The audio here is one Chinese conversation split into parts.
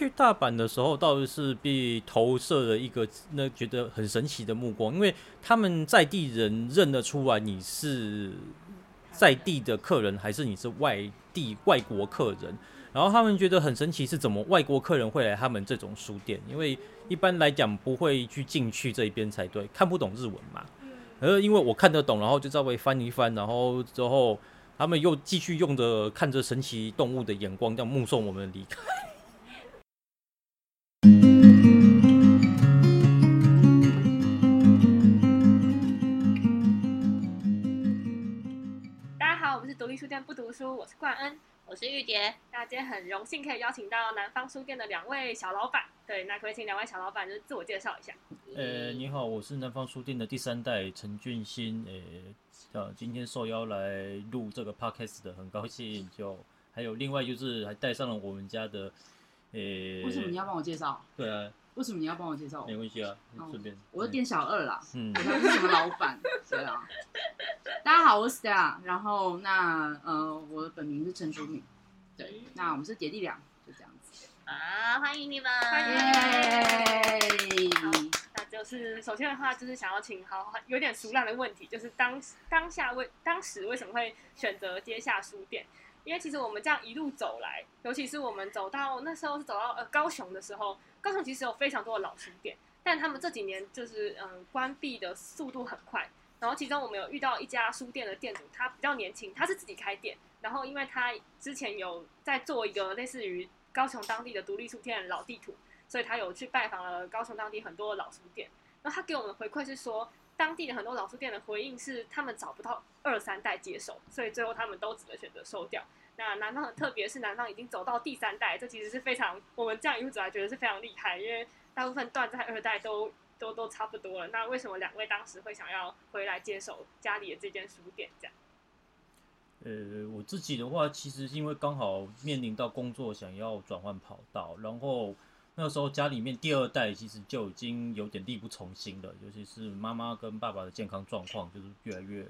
去大阪的时候，倒是被投射了一个那觉得很神奇的目光，因为他们在地人认得出来你是在地的客人，还是你是外地外国客人。然后他们觉得很神奇，是怎么外国客人会来他们这种书店？因为一般来讲不会去进去这一边才对，看不懂日文嘛。而因为我看得懂，然后就稍微翻一翻，然后之后他们又继续用着看着神奇动物的眼光，这样目送我们离开。独立书店不读书，我是冠恩。我是玉洁，那今天很荣幸可以邀请到南方书店的两位小老板。对，那可以请两位小老板就是自我介绍一下。呃，你好，我是南方书店的第三代陈俊新。呃，呃，今天受邀来录这个 podcast 的，很高兴。就还有另外就是还带上了我们家的，呃，为什么你要帮我介绍？对啊，为什么你要帮我介绍？没关系啊，顺便。我是店小二啦，嗯，我是什么老板？对啊。大家好，我是 Stella，然后那呃，我的本名是陈淑敏，对，那我们是姐弟俩，就这样子啊，欢迎你们，欢迎。那就是首先的话，就是想要请好有点熟烂的问题，就是当当下为当时为什么会选择接下书店？因为其实我们这样一路走来，尤其是我们走到那时候是走到呃高雄的时候，高雄其实有非常多的老书店，但他们这几年就是嗯关闭的速度很快。然后其中我们有遇到一家书店的店主，他比较年轻，他是自己开店。然后因为他之前有在做一个类似于高雄当地的独立书店老地图，所以他有去拜访了高雄当地很多的老书店。然后他给我们的回馈是说，当地的很多老书店的回应是他们找不到二三代接手，所以最后他们都只能选择收掉。那南方特别是南方已经走到第三代，这其实是非常我们这样一路走来觉得是非常厉害，因为大部分断在二代都。都都差不多了，那为什么两位当时会想要回来接手家里的这间书店？这样？呃，我自己的话，其实因为刚好面临到工作想要转换跑道，然后那时候家里面第二代其实就已经有点力不从心了，尤其是妈妈跟爸爸的健康状况就是越来越。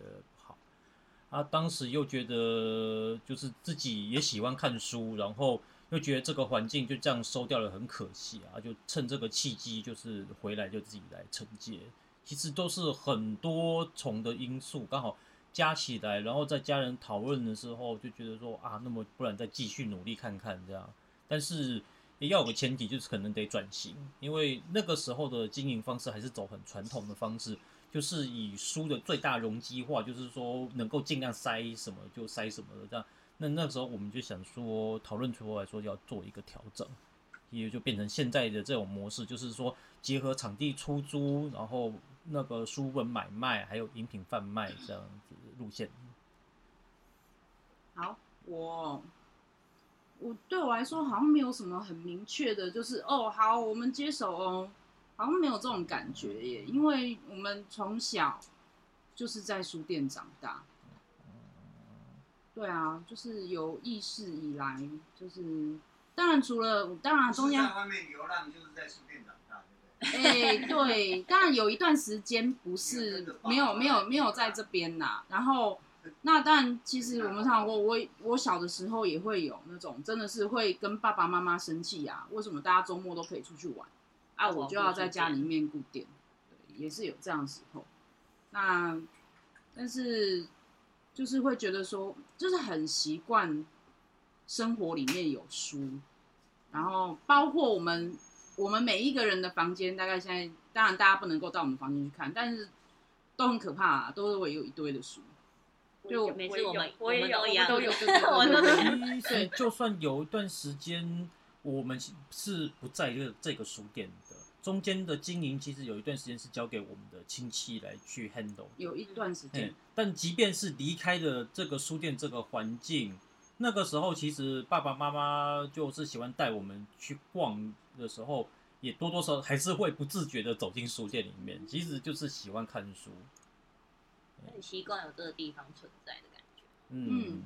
啊，当时又觉得就是自己也喜欢看书，然后。又觉得这个环境就这样收掉了，很可惜啊！就趁这个契机，就是回来就自己来承接。其实都是很多重的因素刚好加起来，然后在家人讨论的时候，就觉得说啊，那么不然再继续努力看看这样。但是也要有个前提，就是可能得转型，因为那个时候的经营方式还是走很传统的方式，就是以书的最大容积化，就是说能够尽量塞什么就塞什么的这样。那那时候我们就想说，讨论出来说要做一个调整，也就变成现在的这种模式，就是说结合场地出租，然后那个书本买卖，还有饮品贩卖这样子路线。好，我我对我来说好像没有什么很明确的，就是哦，好，我们接手哦，好像没有这种感觉耶，因为我们从小就是在书店长大。对啊，就是有意识以来，就是当然除了当然中间在外面流浪就是在书店长大，对不对？哎，对，当然有一段时间不是没有没有没有在这边呐。然后那当然其实我们常过，我我小的时候也会有那种真的是会跟爸爸妈妈生气啊，为什么大家周末都可以出去玩啊，我就要在家里面顾店，对，也是有这样时候。那但是。就是会觉得说，就是很习惯生活里面有书，然后包括我们我们每一个人的房间，大概现在当然大家不能够到我们房间去看，但是都很可怕，啊都是会有一堆的书。就每次我们我也有一样，都有，我都有。所以就算有一段时间我们是不在这这个书店的。中间的经营其实有一段时间是交给我们的亲戚来去 handle，有一段时间。但即便是离开了这个书店这个环境，那个时候其实爸爸妈妈就是喜欢带我们去逛的时候，也多多少少还是会不自觉的走进书店里面，其实就是喜欢看书，很习惯有这个地方存在的感觉。嗯，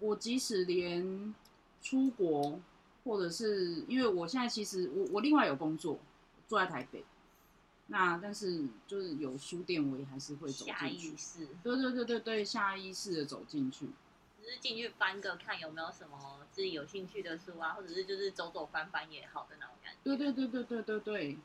我即使连出国，或者是因为我现在其实我我另外有工作。住在台北，那但是就是有书店，我也还是会走进去。下意识，对对对对对，下意识的走进去。只是进去翻个看有没有什么自己有兴趣的书啊，或者是就是走走翻翻也好的那种感觉。对对对对对对对，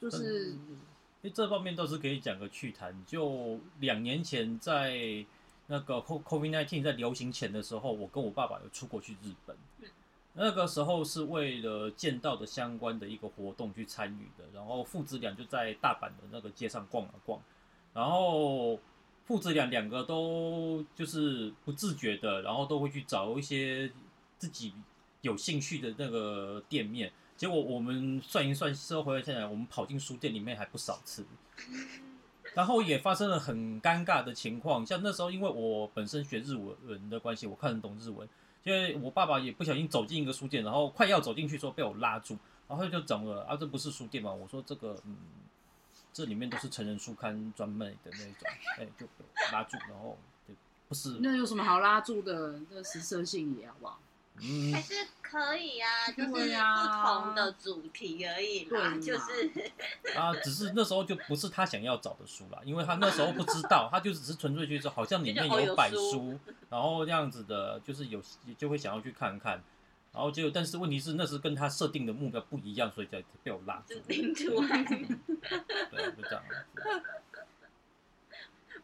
就是因为这方面倒是可以讲个趣谈。就两年前在那个 COVID nineteen 在流行前的时候，我跟我爸爸有出国去日本。那个时候是为了剑道的相关的一个活动去参与的，然后父子俩就在大阪的那个街上逛了逛，然后父子俩两个都就是不自觉的，然后都会去找一些自己有兴趣的那个店面。结果我们算一算，之后回来现在，我们跑进书店里面还不少次，然后也发生了很尴尬的情况。像那时候，因为我本身学日文的关系，我看得懂日文。因为我爸爸也不小心走进一个书店，然后快要走进去时候被我拉住，然后就讲了啊，这不是书店吗？我说这个，嗯，这里面都是成人书刊专卖的那种，哎，就拉住，然后就不是。那有什么好拉住的？这实色性也好不好？还是可以啊，就是不同的主题而已啦，就是。啊，只是那时候就不是他想要找的书啦，因为他那时候不知道，他就只是纯粹去说好像里面有摆书，然后这样子的，就是有就会想要去看看，然后就但是问题是那是跟他设定的目标不一样，所以才被我拉住。拎出来，对，就这样。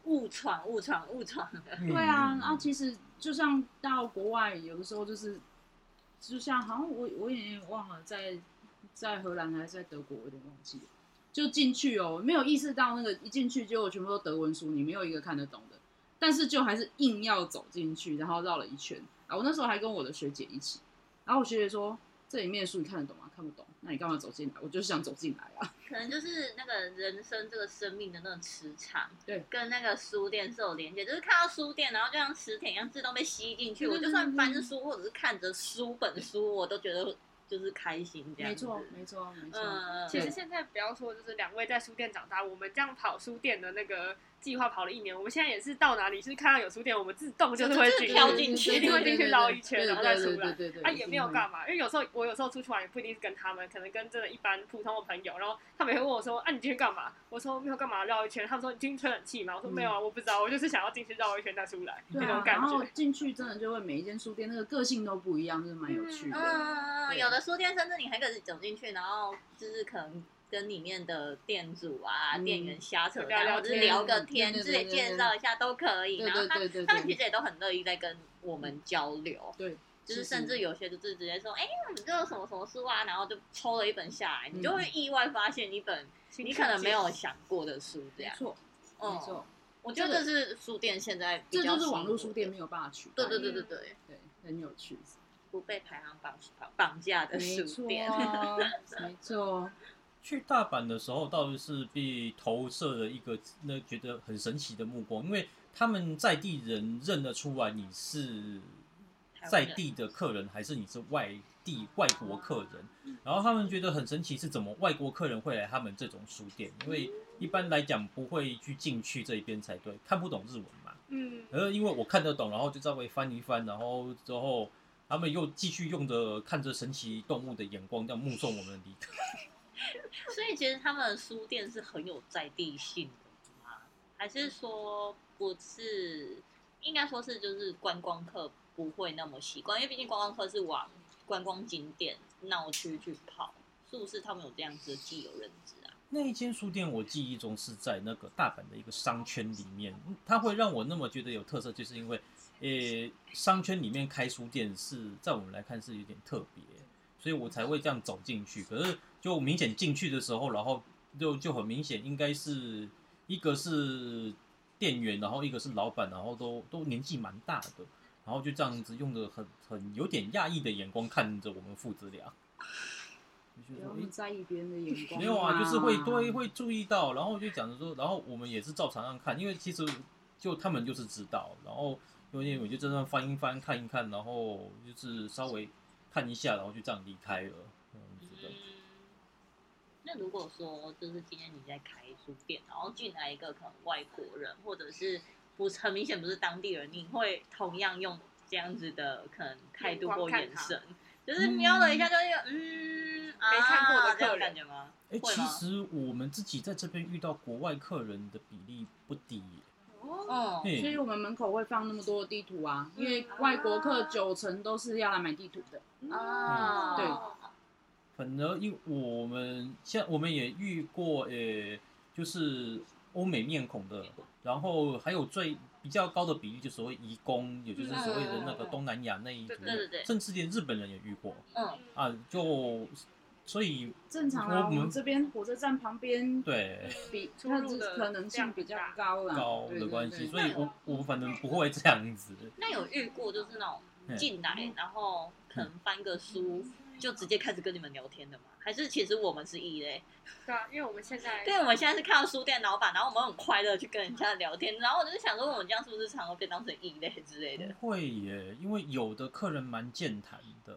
误闯，误闯，误闯。对啊，然后，其实就像到国外，有的时候就是，就像好像我我也忘了，在在荷兰还是在德国，有点忘记了。就进去哦，没有意识到那个一进去，就全部都德文书，你没有一个看得懂的。但是就还是硬要走进去，然后绕了一圈啊！我那时候还跟我的学姐一起，然后我学姐说：“这里面的书你看得懂吗？看不懂。”那你干嘛走进来？我就是想走进来啊。可能就是那个人生这个生命的那种磁场，对，跟那个书店是有连接。就是看到书店，然后就像磁铁一样自动被吸进去。我就算翻书或者是看着书本书，我都觉得就是开心这样。没错，没错，没错。其实现在不要说，就是两位在书店长大，我们这样跑书店的那个。计划跑了一年，我们现在也是到哪里就是看到有书店，我们自动就是会跳进去，一定会进去绕一圈，然后再出来。对对啊，也没有干嘛，因为有时候我有时候出去玩也不一定是跟他们，可能跟真的一般普通的朋友，然后他们也会问我说：“啊，你进去干嘛？”我说：“没有干嘛，绕一圈。”他们说：“你进去吹冷气吗？”我说：“没有啊，我不知道，我就是想要进去绕一圈再出来那种感觉。”然后进去真的就会每一间书店那个个性都不一样，就是蛮有趣的。嗯，有的书店甚至你还可以走进去，然后就是可能。跟里面的店主啊、店员瞎扯淡，或者是聊个天，自己介绍一下都可以。然后他他们其实也都很乐意在跟我们交流。对，就是甚至有些就是直接说：“哎，你这有什么什么书啊？”然后就抽了一本下来，你就会意外发现一本你可能没有想过的书。这样，没错，没错。我觉得这是书店现在这就是网络书店没有办法取代。对对对对对对，很有趣，不被排行榜绑架的书店，没错。去大阪的时候，倒是被投射了一个那觉得很神奇的目光，因为他们在地人认得出来你是在地的客人，还是你是外地外国客人。然后他们觉得很神奇，是怎么外国客人会来他们这种书店？因为一般来讲不会去进去这一边才对，看不懂日文嘛。嗯。而因为我看得懂，然后就稍微翻一翻，然后之后他们又继续用着看着神奇动物的眼光，这样目送我们离开。所以其实他们的书店是很有在地性的吗？还是说不是？应该说是就是观光客不会那么习惯，因为毕竟观光客是往观光景点闹区去跑，是不是？他们有这样子的既有认知啊？那一间书店我记忆中是在那个大阪的一个商圈里面，它会让我那么觉得有特色，就是因为呃商圈里面开书店是在我们来看是有点特别，所以我才会这样走进去。可是。就明显进去的时候，然后就就很明显，应该是一个是店员，然后一个是老板，然后都都年纪蛮大的，然后就这样子用的很很有点讶异的眼光看着我们父子俩。不在意别人的眼 光。没有啊，就是会都会注意到，然后就讲着说，然后我们也是照常样看，因为其实就他们就是知道，然后因为我就真的翻一翻看一看，然后就是稍微看一下，然后就这样离开了。那如果说就是今天你在开书店，然后进来一个可能外国人，或者是不是很明显不是当地人，你会同样用这样子的可能态度或眼神，就是瞄了一下，就是嗯，没看过的客感觉吗？哎，其实我们自己在这边遇到国外客人的比例不低。哦，所以我们门口会放那么多的地图啊，因为外国客九成都是要来买地图的。啊，对。反而因我们像我们也遇过，呃，就是欧美面孔的，然后还有最比较高的比例，就所谓移工，也就是所谓的那个东南亚那一族对对对。甚至连日本人也遇过。嗯，啊，就所以正常啊，我们这边火车站旁边对比出它的入的可能性比较高了，高的关系，所以我我反正不会这样子。那有遇过就是那种嗯进来，然后可能翻个书，就直接开始跟你们聊天的吗？还是其实我们是异类？对啊，因为我们现在对，我们现在是看到书店老板，然后我们很快乐去跟人家聊天，然后我就想说，我们这样是不是常常被当成异类之类的？不会耶，因为有的客人蛮健谈的，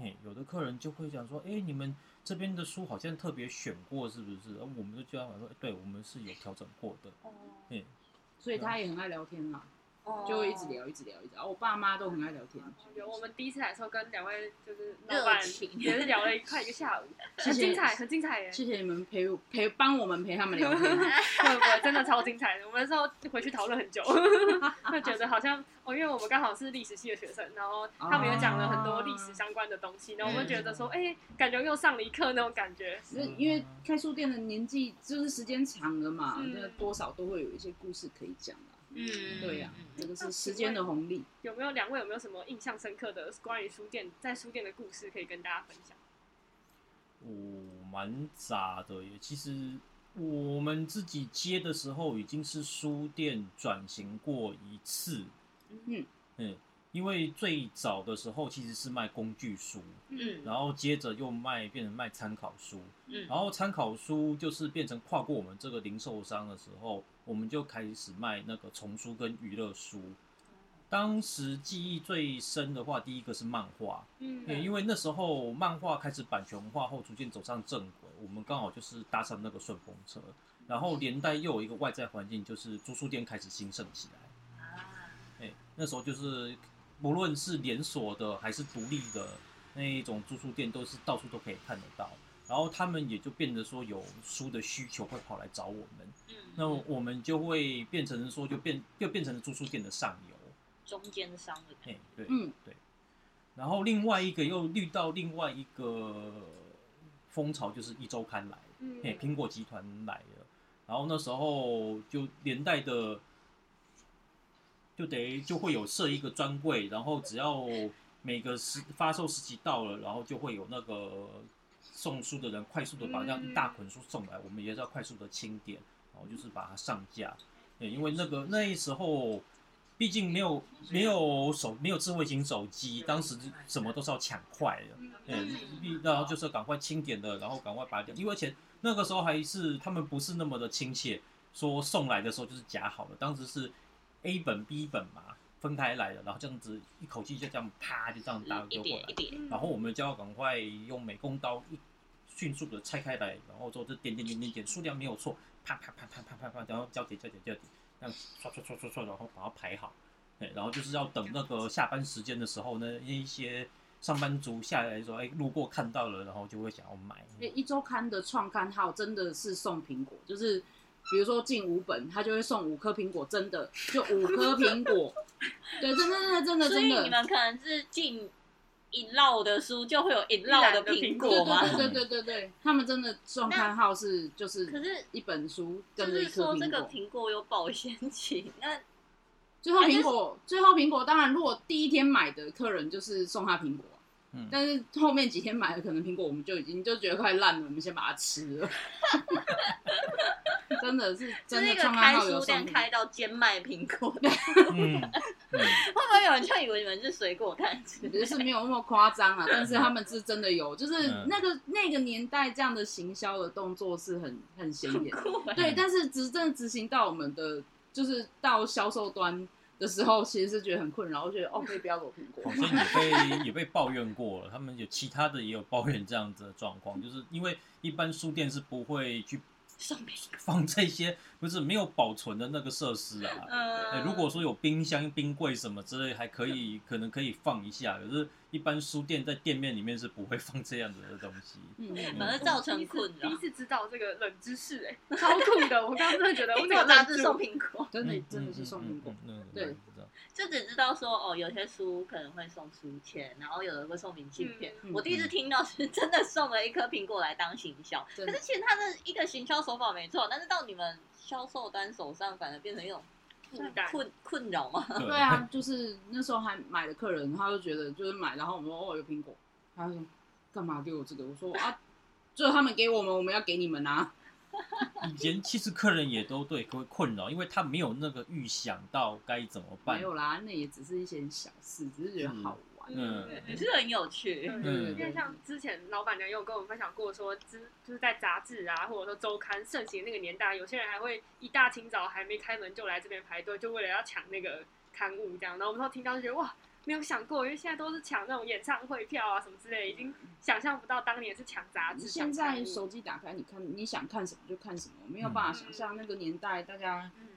嘿，有的客人就会讲说，哎、你们这边的书好像特别选过，是不是？而我们就叫他说，对，我们是有调整过的，哦嘿，所以他也很爱聊天啦，哦就会一直聊，一直聊，一直聊。我爸妈都很爱聊天，有我们第一次来的时候，跟两位就是老板也是聊了快一个下午，很精彩，很精彩耶！谢谢你们陪陪帮我们陪他们聊天。对不对真的超精彩的？我们那时候回去讨论很久，会觉得好像哦，因为我们刚好是历史系的学生，然后他们也讲了很多历史相关的东西，然后我们觉得说，哎、感觉又上了一课那种感觉。因为因为开书店的年纪就是时间长了嘛，嗯那多少都会有一些故事可以讲啦。嗯，对呀、嗯这个是时间的红利。有没有两位有没有什么印象深刻的关于书店在书店的故事可以跟大家分享？我蛮杂的耶。其实我们自己接的时候，已经是书店转型过一次，嗯。嗯，因为最早的时候其实是卖工具书，嗯。然后接着又卖变成卖参考书，嗯。然后参考书就是变成跨过我们这个零售商的时候，我们就开始卖那个丛书跟娱乐书。当时记忆最深的话，第一个是漫画，嗯，因为那时候漫画开始版权化后，逐渐走上正轨，我们刚好就是搭上那个顺风车，然后连带又有一个外在环境，就是租书店开始兴盛起来。啊，哎，那时候就是不论是连锁的还是独立的那一种租书店，都是到处都可以看得到。然后他们也就变得说有书的需求会跑来找我们，嗯，那我们就会变成说就变就变成了租书店的上游。中间商的感觉。哎，对，嗯，对。然后另外一个又遇到另外一个风潮，就是一周刊来，嗯。哎，苹果集团来了，然后那时候就连带的，就等于就会有设一个专柜，然后只要每个时发售时期到了，然后就会有那个送书的人快速的把这样一大捆书送来，我们也是要快速的清点，然后就是把它上架，对，因为那个那时候。毕竟没有没有手没有智慧型手机，当时什么都是要抢快的，嗯，必然后就是赶快清点的，然后赶快把它掉，因为而且那个时候还是他们不是那么的亲切，说送来的时候就是夹好了，当时是 A 本 B 本嘛分开来的，然后这样子一口气就这样啪就这样打一丢过来，然后我们就要赶快用美工刀一迅速的拆开来，然后之后就点点点点点，数量没有错，啪啪啪啪啪啪啪，然后交叠交叠交叠，这样刷刷刷刷刷，然后把它排好。对，然后就是要等那个下班时间的时候呢，那一些上班族下来说，哎，路过看到了，然后就会想要买。诶一周刊的创刊号真的是送苹果，就是比如说进五本，他就会送五颗苹果，真的就五颗苹果。对，真的真的真的所以。你们可能是进一摞的书，就会有一摞的苹果吗？对对对对对，他们真的送刊号是就是可是一本书就跟着一是说这个颗苹果。苹果有保鲜期，那最后苹果，最后苹果，当然如果第一天买的客人就是送他苹果，嗯，但是后面几天买的可能苹果我们就已经就觉得快烂了，我们先把它吃了。真的是真的就是一个创刊号有开书店开到兼卖苹果。的，嗯，嗯会不会有人就以为你们是水果摊之类的？我觉得是没有那么夸张啊，但是他们是真的有，就是嗯。那个那个年代这样的行销的动作是很很显眼。对，但是执政执行到我们的就是到销售端的时候，其实是觉得很困扰，我觉得哦，可以不要给我苹果好，像也被也被抱怨过了，他们有其他的也有抱怨这样子的状况，就是因为一般书店是不会去上面，放这些不是没有保存的那个设施啊。如果说有冰箱、冰柜什么之类，还可以，可能可以放一下。可是，一般书店在店面里面是不会放这样子的东西。嗯，反而造成困扰第一。次知道这个冷知识，哎，超酷的！我刚刚真的觉得我苹这个愣住果杂志送苹果，真的嗯真的是送苹果。，嗯嗯嗯对就只知道说哦，有些书可能会送书签，然后有的会送明信片。嗯我第一次听到是真的送了一颗苹果来当行销，可是其实它的一个行销手法没错，但是到你们销售端手上反而变成一种负担困困扰吗。对对啊，就是那时候还买的客人，他就觉得就是买，然后我们说哦有苹果，他就说干嘛给我这个？我说啊，就是他们给我们，我们要给你们啊。以前其实客人也都对会困扰，因为他没有那个预想到该怎么办没。有啦，那也只是一些小事，只是觉得好玩。嗯也是很有趣。嗯因为像之前老板娘有跟我们分享过说，之就是在杂志啊，或者说周刊盛行那个年代，有些人还会一大清早还没开门就来这边排队，就为了要抢那个刊物这样。然后我们都听到就觉得哇，没有想过，因为现在都是抢那种演唱会票啊什么之类的，已经想象不到当年是抢杂志。现在手机打开，你看你想看什么就看什么，没有办法想象那个年代大家嗯，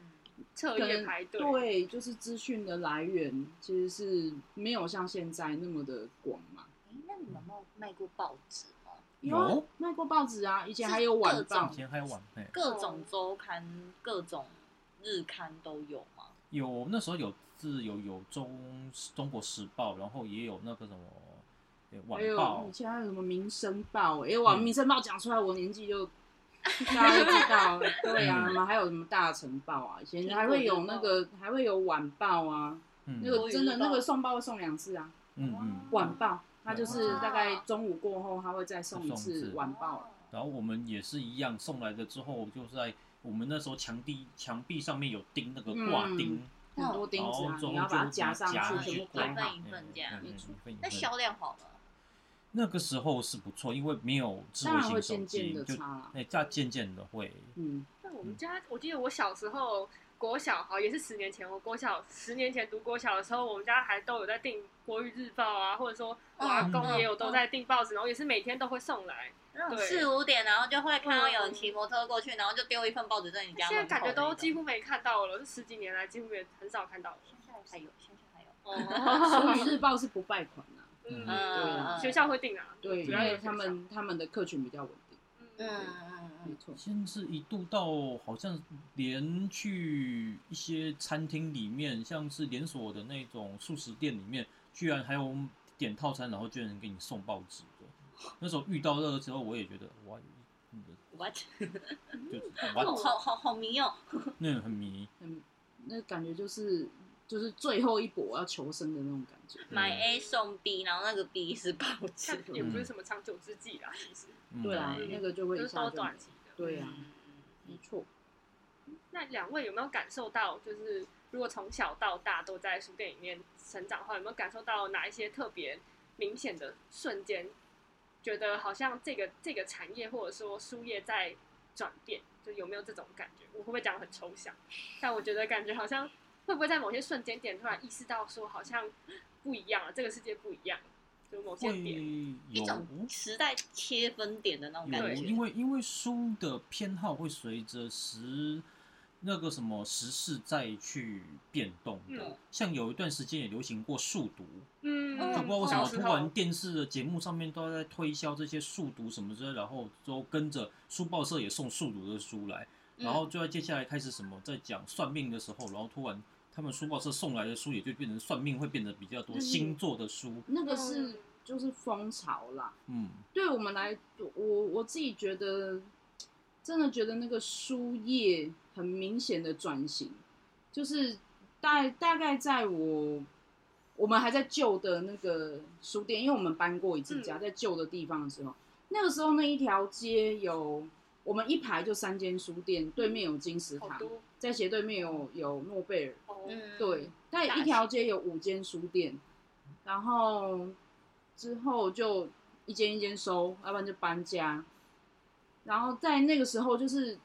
彻可能夜排队，对，就是资讯的来源其实是没有像现在那么的广嘛。诶那你们有没有卖过报纸吗？有啊卖过报纸啊，以前还有晚报以，前还有晚，报，各种周刊、各种日刊都有吗？有那时候有自有有中中国时报，然后也有那个什么哎还有晚报以，前还有什么民生报，哎、哇，嗯民生报讲出来，我年纪就 大家都知道，对啊，嗯。嘛还有什么大晨报啊，以前还会有那个还会有晚报啊，嗯。那个真的那个送报会送两次啊，嗯嗯，晚报，它就是大概中午过后，它会再送一次次晚报。然后我们也是一样送来的之后，就在我们那时候墙壁墙壁上面有钉那个挂钉，很多钉子你要把它就夹上去，夹去全部盖一份。一份这样。那销量好吗？那个时候是不错，因为没有智当然会慧型手机，就差啦，哎，这渐渐的会，嗯，那我们家，我记得我小时候国小，好也是十年前，我国小十年前读国小的时候，我们家还都有在订国语日报啊，或者说我阿公嗯也有都在订报纸，然后也是每天都会送来。四五点，然后就会看到有人骑摩托过去，然后就丢一份报纸在你家门口现在感觉都几乎。没看到了，这十几年来几乎也很少看到了。现在还有，现在还有。哦，所以日报是不败款啊，嗯，嗯学校会定啊，对，主要他们他们的客群比较稳定，嗯嗯，嗯嗯没错。先是一度到好像连去一些餐厅里面，像是连锁的那种素食店里面，居然还有点套餐，然后居然给你送报纸的。那时候遇到那个时候，我也觉得哇，嗯，what？就是好 what，好好好迷哦。那很迷。很，那感觉就是就是最后一搏要求生的那种感觉。买 A 送 B，然后那个 B 是报纸但。也不是什么长久之计啦，其实嗯对啊，那个就会就是都一下就短期的。对啊，嗯没错。那两位有没有感受到，就是如果从小到大都在书店里面成长的话，有没有感受到哪一些特别明显的瞬间，觉得好像这个这个产业或者说书业在转变，就有没有这种感觉？我会不会讲得很抽象？但我觉得感觉好像会不会在某些瞬间点突然意识到说，好像不一样了，这个世界不一样，就某些会点。有一种时代切分点的那种，感觉。因为因为书的偏好会随着时那个什么时事再去变动的。嗯像有一段时间也流行过速读，嗯，嗯就不知道为什么突然电视的节目上面都在推销这些速读什么之类，然后都跟着书报社也送速读的书来，嗯然后就在接下来开始什么在讲算命的时候，然后突然他们书报社送来的书也就变成算命会变得比较多嗯星座的书，那个是嗯就是风潮啦。嗯，对我们来，我我自己觉得，真的觉得那个书业很明显的转型，就是大大概在我我们还在旧的那个书店，因为我们搬过一次家，嗯。在旧的地方的时候，那个时候那一条街有我们一排就三间书店，对面有金石堂，在斜对面有有诺贝尔，对，但一条街有五间书店，然后之后就一间一间收，要不然就搬家。然后在那个时候，就是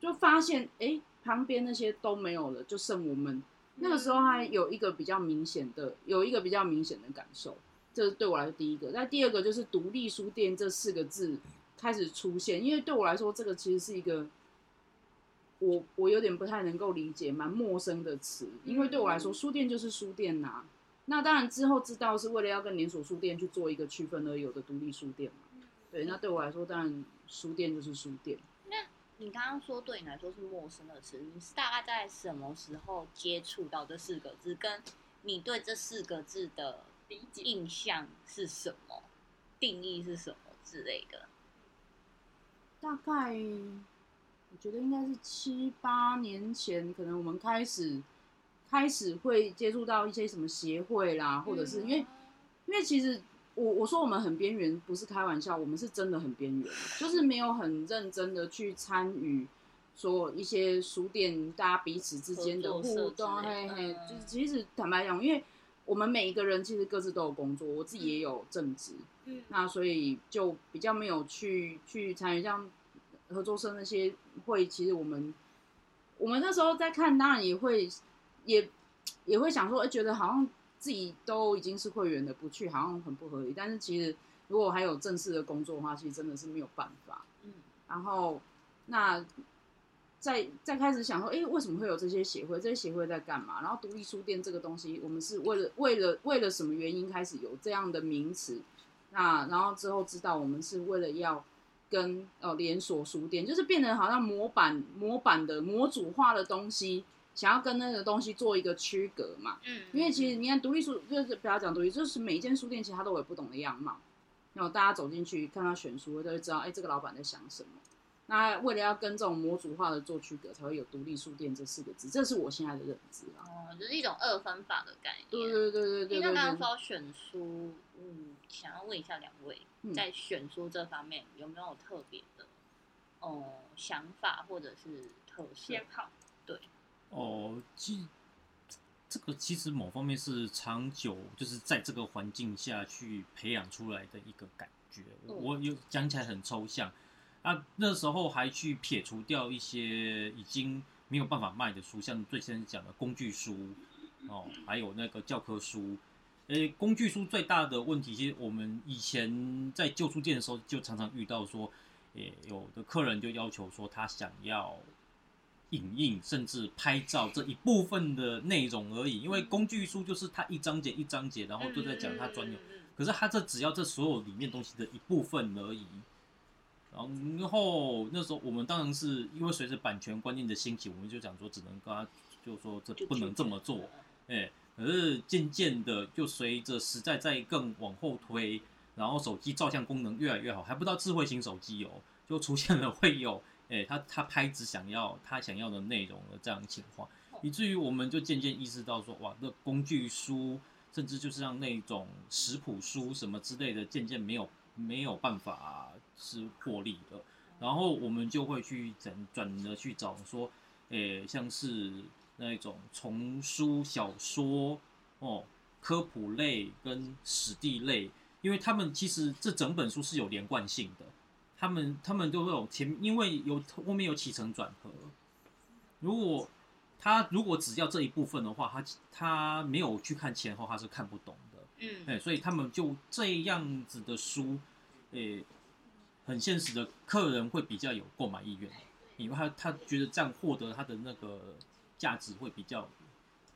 就发现，哎，旁边那些都没有了，就剩我们。那个时候还有一个比较明显的，有一个比较明显的感受，这是对我来说第一个。那第二个就是独立书店这四个字开始出现，因为对我来说，这个其实是一个我我有点不太能够理解，蛮陌生的词，因为对我来说，书店就是书店呐、那当然之后知道是为了要跟连锁书店去做一个区分而有的独立书店嘛。对，那对我来说，当然书店就是书店。你刚刚说对你来说是陌生的词，你是大概在什么时候接触到这四个字？跟你对这四个字的理解印象是什么？定义是什么之类的？大概我觉得应该是七八年前，可能我们开始开始会接触到一些什么协会啦，或者是因为因为其实我我说我们很边缘，不是开玩笑，我们是真的很边缘，就是没有很认真的去参与说一些书店大家彼此之间的互动，嘿嘿，嗯。就是其实坦白讲，因为我们每一个人其实各自都有工作，我自己也有正职，嗯那所以就比较没有去去参与像合作社那些会，其实我们我们那时候在看，当然也会也也会想说，哎、觉得好像自己都已经是会员的，不去好像很不合理。但是其实如果还有正式的工作的话，其实真的是没有办法。嗯然后那再再开始想说，哎、为什么会有这些协会？这些协会在干嘛？然后独立书店这个东西，我们是为了为了为了什么原因开始有这样的名词？那然后之后知道我们是为了要跟呃连锁书店，就是变成好像模板模板的模组化的东西，想要跟那个东西做一个区隔嘛。嗯，因为其实你看独立书，就是不要讲独立，就是每一间书店其实它都有不同的样貌。然后大家走进去看他选书，都会知道，哎，这个老板在想什么。那为了要跟这种模组化的做区隔，才会有独立书店这四个字，这是我现在的认知啊。哦，就是一种二分法的概念。对对对对对那对对。刚刚说选书，嗯，想要问一下两位，嗯在选书这方面有没有特别的哦、想法或者是特色偏？好，哦，其这个其实某方面是长久，就是在这个环境下去培养出来的一个感觉。我有讲起来很抽象啊，那时候还去撇除掉一些已经没有办法卖的书，像最先讲的工具书哦，还有那个教科书。诶，工具书最大的问题，其实我们以前在旧书店的时候，就常常遇到说，诶，有的客人就要求说他想要影印甚至拍照这一部分的内容而已，因为工具书就是它一章节一章节，然后都在讲它专有，嗯嗯嗯可是它这只要这所有里面东西的一部分而已。然后那时候我们当然是因为随着版权观念的兴起，我们就讲说只能跟他就说这不能这么做，哎，可是渐渐的就随着时代在更往后推，然后手机照相功能越来越好，还不到智慧型手机哦，就出现了会有哎他他拍只想要他想要的内容的这样的情况，以至于我们就渐渐意识到说哇，那工具书甚至就是像那种食谱书什么之类的，渐渐没有没有办法是获利的。然后我们就会去转转的去找说，诶，像是那种丛书、小说哦，科普类跟史地类，因为他们其实这整本书是有连贯性的，他们他们都会有前，因为有后面有起承转合，如果他如果只要这一部分的话，他他没有去看前后，他是看不懂的。嗯哎、所以他们就这样子的书，诶、很现实的客人会比较有购买意愿，因为他他觉得这样获得他的那个价值会比较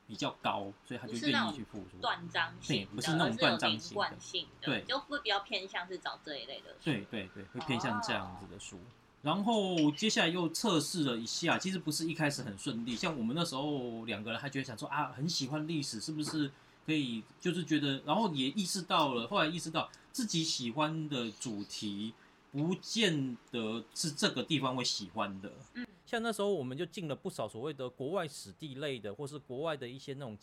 比较高，所以他就愿意去付出。断章型的，对不是那种断章性的，对就会比较偏向是找这一类的书。对对对，会偏向这样子的书。然后接下来又测试了一下，其实不是一开始很顺利。像我们那时候两个人还觉得想说啊，很喜欢历史，是不是可以？就是觉得，然后也意识到了，后来意识到自己喜欢的主题，不见得是这个地方会喜欢的。嗯，像那时候我们就进了不少所谓的国外史地类的，或是国外的一些那种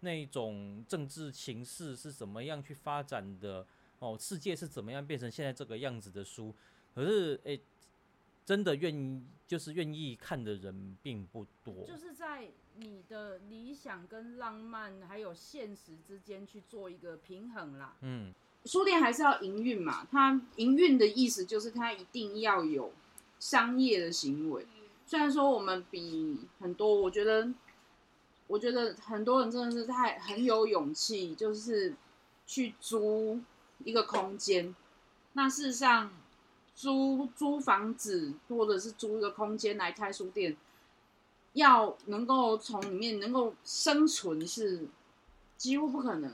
那种政治形势是怎么样去发展的。哦，世界是怎么样变成现在这个样子的书？可是，诶、真的愿意就是愿意看的人并不多。就是在你的理想跟浪漫还有现实之间去做一个平衡啦。嗯，书店还是要营运嘛，它营运的意思就是它一定要有商业的行为。虽然说我们比很多，我觉得，我觉得很多人真的是太很有勇气，就是去租一个空间。那事实上，租租房子或者是租一个空间来开书店，要能够从里面能够生存是几乎不可能。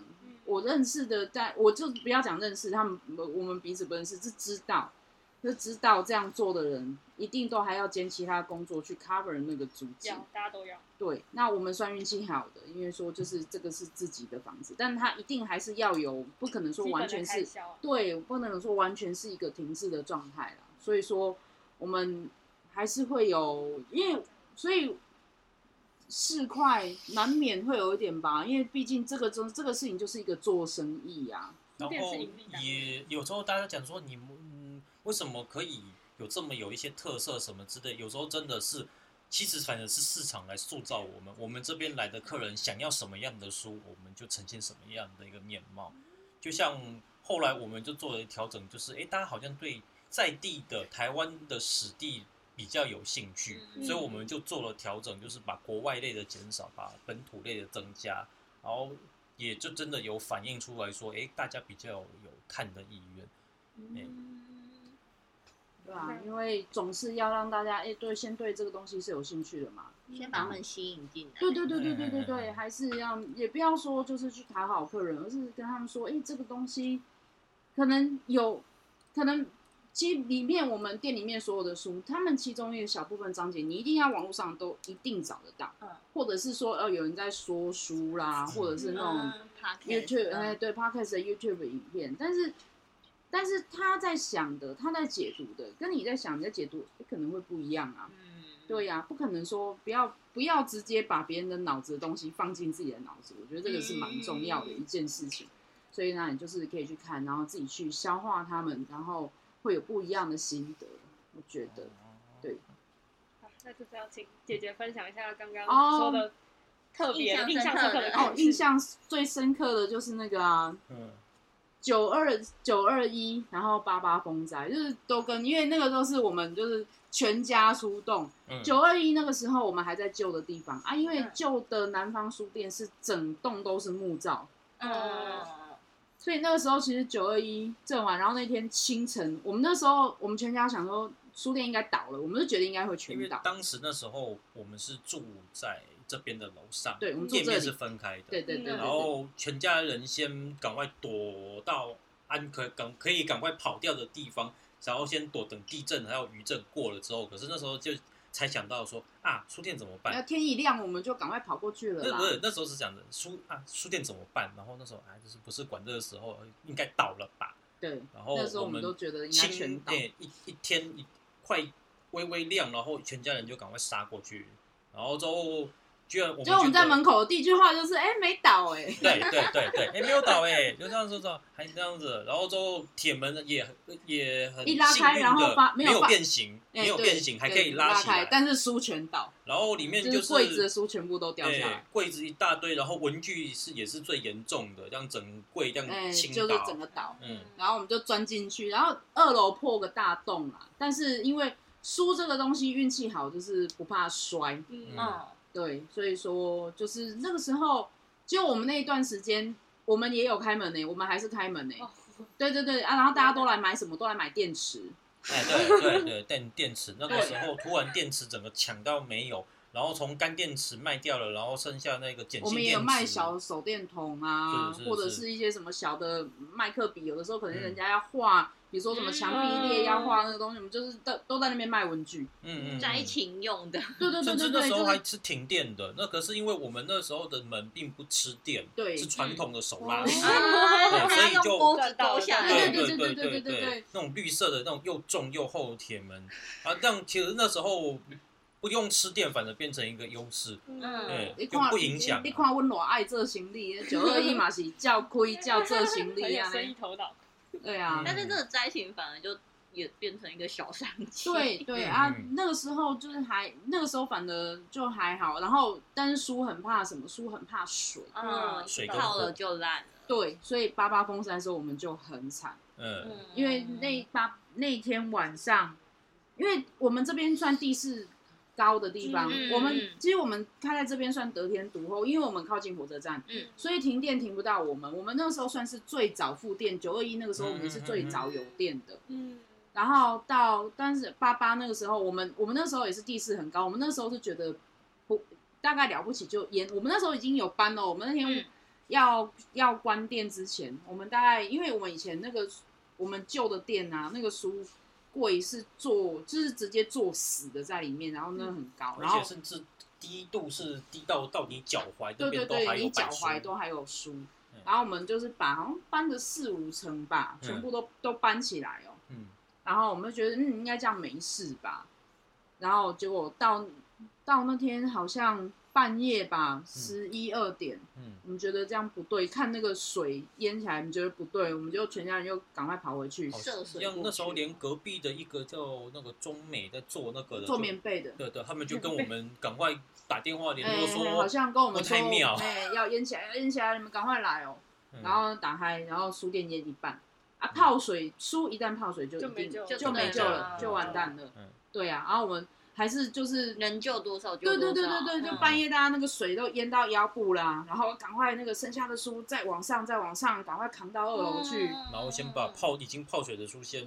嗯我认识的在，我就不要讲认识，他们我我们彼此不认识，是知道，就知道这样做的人，一定都还要兼其他工作去 cover 那个租金要。大家都要，对，那我们算运气好的，因为说就是这个是自己的房子，但他一定还是要有，不可能说完全是对，不能说完全是一个停滞的状态啦。所以说，我们还是会有，因为所以市块难免会有一点吧，因为毕竟这个这这个事情就是一个做生意呀、然后也有时候大家讲说你们嗯为什么可以有这么有一些特色什么之类，有时候真的是。其实反正是市场来塑造我们，我们这边来的客人想要什么样的书，我们就呈现什么样的一个面貌。就像后来我们就做了调整，就是诶，大家好像对在地的台湾的史地比较有兴趣，嗯所以我们就做了调整，就是把国外类的减少，把本土类的增加，然后也就真的有反映出来说，哎，大家比较有有看的意愿。嗯对吧、因为总是要让大家哎、对，先对这个东西是有兴趣的嘛。先把他们吸引进来。对对对对对对对，嗯还是要也不要说就是去讨好客人，而是跟他们说，哎、这个东西可能有，可能其实里面我们店里面所有的书，他们其中一个小部分章节，你一定要网络上都一定找得到，嗯或者是说呃有人在说书啦，或者是那种。嗯 YouTube，哎，嗯对 Podcast 的 YouTube 影片，但是但是他在想的，他在解读的，跟你在想你在解读，诶可能会不一样啊。嗯，对呀、不可能说不要不要直接把别人的脑子的东西放进自己的脑子，我觉得这个是蛮重要的一件事情。所以呢，你就是可以去看，然后自己去消化他们，然后会有不一样的心得。我觉得，对。好，那就是要请姐姐分享一下刚刚哦。说的特别深刻的哦，印象最深刻的就是那个啊，嗯，九二九二一，然后八八风灾，就是都跟，因为那个都是我们就是全家出动。嗯。九二一那个时候我们还在旧的地方啊，因为嗯。旧的南方书店是整栋都是木造，嗯，所以那个时候其实九二一震完，然后那天清晨，我们那时候我们全家想说书店应该倒了，我们就觉得应该会因为全倒。当时那时候我们是住在这边的楼上，对我们住店面是分开的，嗯对对对对对，然后全家人先赶快躲到安可赶可以赶快跑掉的地方，然后先躲等地震还有余震过了之后，可是那时候就才想到说啊，书店怎么要办？天一亮我们就赶快跑过去了不。是那时候是讲的书啊，书店怎么办？然后那时候啊，就是不是管这个时候应该倒了吧？对，然后那时候我们们都觉得应该全倒。一一天一快微微亮，然后全家人就赶快杀过去，然后之后居然我们就我们在门口的第一句话就是，哎、没倒 哎、对对对对，哎、没有倒哎、就这样子说，还这样子，然后之后铁门也很也很一拉开然后发没没有变形，哎没有变形，还可以拉起来，但是书全倒，然后里面就是柜子的书全部都掉下哎来，柜子一大堆，然后文具是也是最严重的，这样整柜这哎、样倾就是，整个倒。嗯，然后我们就钻进去，然后二楼破个大洞啦。但是因为书这个东西运气好，就是不怕摔，嗯，对，所以说就是那个时候，就我们那一段时间，我们也有开门呢、我们还是开门呢、哦。对对对啊，然后大家都来买什么？都来买电池，哎，对对对，电电池。那个时候突然电池整个抢到没有，然后从干电池卖掉了，然后剩下那个碱性电池。我们也有卖小手电筒啊，或者是一些什么小的麦克笔。有的时候可能人家要画，比如说什么墙壁裂要画那个东西，我们就是都都在那边卖文具，嗯嗯，灾情用的。对对对对对，那时候还是停电的，那可是因为我们那时候的门并不吃电，对，是传统的手拉，所以就关不下来。对对对对对对，那种绿色的那种又重又厚的铁门啊，这样其实那时候。不用吃淀，反而变成一个优势，嗯对，你看就不影响你。看温暖爱做行李，九二一嘛是叫亏叫做行很李啊，生意头脑，对啊，但是这个灾情反而就也变成一个小商机，对对嗯啊嗯，那个时候就是还那个时候反而就还好，然后但是书很怕什么？书很怕水，嗯，水泡了就烂了，对，所以八八风山的时候我们就很惨，嗯，因为那八那天晚上，因为我们这边算地势高的地方，嗯我们嗯其实我们开在这边算得天独厚，因为我们靠近火车站，嗯所以停电停不到我们。我们那时候算是最早复电，九二一那个时候我们是最早有电的。嗯，然后到，但是八八那个时候，我们我们那时候也是地势很高，我们那时候是觉得不大概了不起就淹。我们那时候已经有搬了，我们那天嗯要、要关店之前，我们大概因为我们以前那个我们旧的店啊，那个书柜是做就是直接做死的在里面，然后那很高，而然后且甚至低度是低到到你脚踝这对对对，你脚踝都还有书嗯，然后我们就是把好像搬了四五层吧，嗯全部都、都搬起来哦。嗯，然后我们就觉得嗯应该这样没事吧，然后结果到到那天好像半夜吧，十一二点，嗯。我们觉得这样不对，看那个水淹起来，我们觉得不对，我们就全家人又赶快跑回去好涉水像那时候连隔壁的一个叫那个中美在做那个的做棉被的。对对，他们就跟我们赶快打电话联哎、络说，好像跟我们不说，哎、要淹起来，要淹起来，你们赶快来哦。嗯然后打开，然后书店淹一半。啊，泡水书一旦泡水就一定就没救了，就完蛋了。嗯。对啊，然后我们还是就是能救多少就对对多少对对对，就嗯半夜大家那个水都淹到腰部啦，然后赶快那个剩下的书再往上再往上，赶快扛到二楼去。嗯然后先把泡已经泡水的书先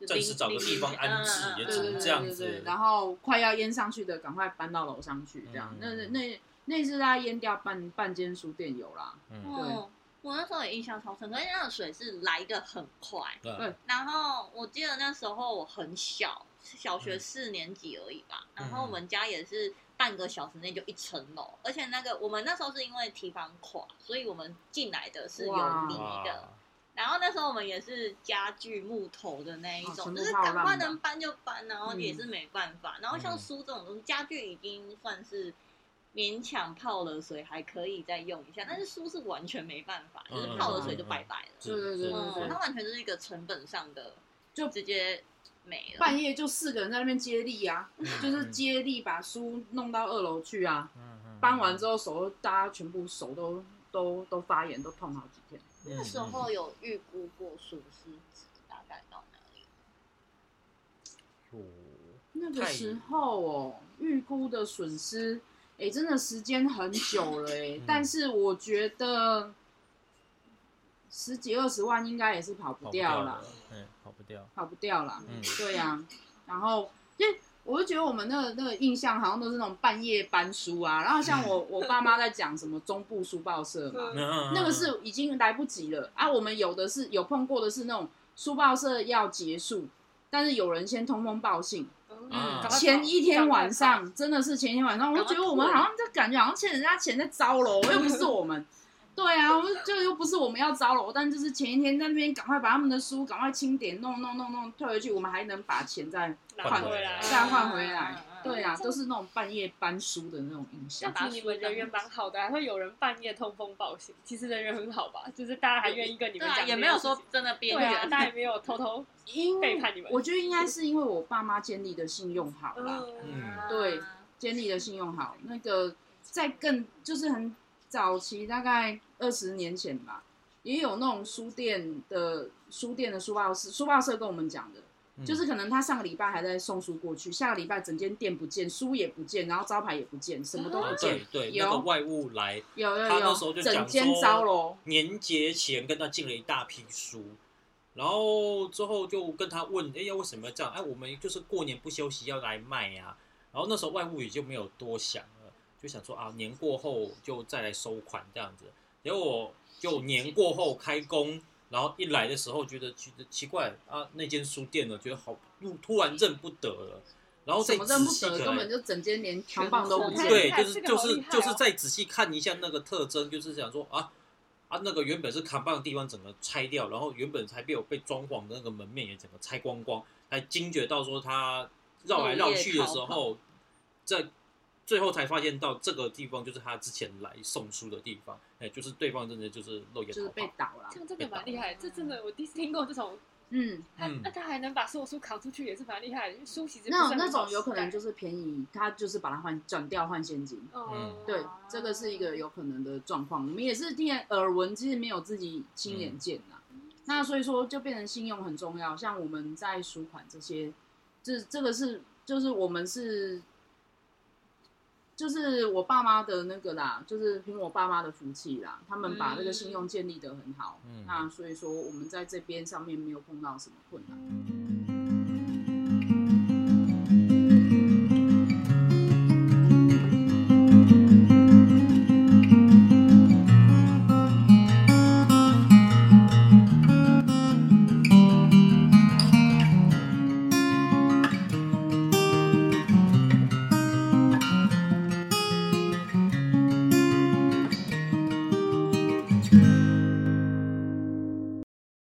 就暂时找个地方安置嗯嗯嗯也只对对对能这样子对对，然后快要淹上去的，赶快搬到楼上去，这样。嗯那那那次大家淹掉半半间书店有啦。嗯哦，我那时候也印象超深刻，因为那个水是来的很快。对对然后我记得那时候我很小，小学嗯四年级而已吧。嗯然后我们家也是半个小时内就一层楼，而且那个我们那时候是因为提防垮，所以我们进来的是有哇泥的。然后那时候我们也是家具木头的那一种，哦就是赶快能搬就搬，然后嗯也是没办法。然后像嗯书这种东西，家具已经算是勉强泡了水还可以再用一下，但是书是完全没办法，就是泡了水就拜拜了。是对对对是嗯，是它完全就是一个成本上的，就直接没了。半夜就四个人在那边接力啊，嗯就是接力把书弄到二楼去啊。嗯嗯搬完之后手都大家全部手都都都发炎，都痛好几天。嗯那时候有预估过损失值大概到哪里？嗯那个太时候哦，预估的损失，哎、真的时间很久了哎、嗯但是我觉得十几二十万应该也是跑不掉了，，嗯，跑不掉，跑不掉了。嗯对呀、然后就我就觉得我们那个那个印象好像都是那种半夜搬书啊，然后像我 我爸妈在讲什么中部书报社嘛，嗯那个是已经来不及了啊。我们有的是有碰过的是那种书报社要结束，但是有人先通风报信，嗯前一天晚上真的是前一天晚上，我就觉得我们好像就感觉好像欠人家钱在招楼，又不是我们。对啊，我们就又不是我们要招楼，但就是前一天在那边赶快把他们的书赶快清点，弄弄弄弄退回去，我们还能把钱再换回来，再换回嗯来。对啊，都是那种半夜搬书的那种印象。子你们人缘蛮好的，还会有人半夜通风报信，其实人缘很好吧？就是大家还愿意跟你对啊，们讲，也没有说真的变对啊，大家也没有偷偷 因为背叛你们。我觉得应该是因为我爸妈建立的信用好啦，嗯，对建立的信用好。那个在更就是很早期，大概二十年前吧，也有那种书店的书店的书报社，书报社跟我们讲的，嗯就是可能他上个礼拜还在送书过去，下个礼拜整间店不见，书也不见，然后招牌也不见，什么都不哦见对。对，有那个外务来有有他那时候有，就讲整间说招喽。年节前跟他进了一大批书，然后之后就跟他问，哎呀，为什么这样？哎，我们就是过年不休息要来卖呀、然后那时候外务也就没有多想了，就想说啊，年过后就再来收款这样子。结果就年过后开工，然后一来的时候觉得觉得奇怪啊，那间书店呢，觉得好突突然认不得了，然后再什么认不得，仔细可能根本就整间连扛棒都不见。对，太就是就是就是再仔细看一下那个特征，就是想说啊啊，那个原本是扛棒的地方整个拆掉，然后原本才被有被装潢的那个门面也整个拆光光，才惊觉到说他绕来绕去的时候，在最后才发现到这个地方就是他之前来送书的地方，哎，就是对方真的就是漏眼就是。被倒了这。样真的蛮厉害，这真的我第一次听过这种，嗯，那他还能把所有书扛出去，也是蛮厉害的。因为书其实那那种有可能就是便宜，他就是把它换转掉换现金。嗯，对，这个是一个有可能的状况。我们也是听耳闻，其实没有自己亲眼见呐。那所以说就变成信用很重要。像我们在赎款这些，这这个是就是我们是。就是我爸妈的那个啦，就是凭我爸妈的福气啦，他们把那个信用建立得很好，嗯那所以说我们在这边上面没有碰到什么困难。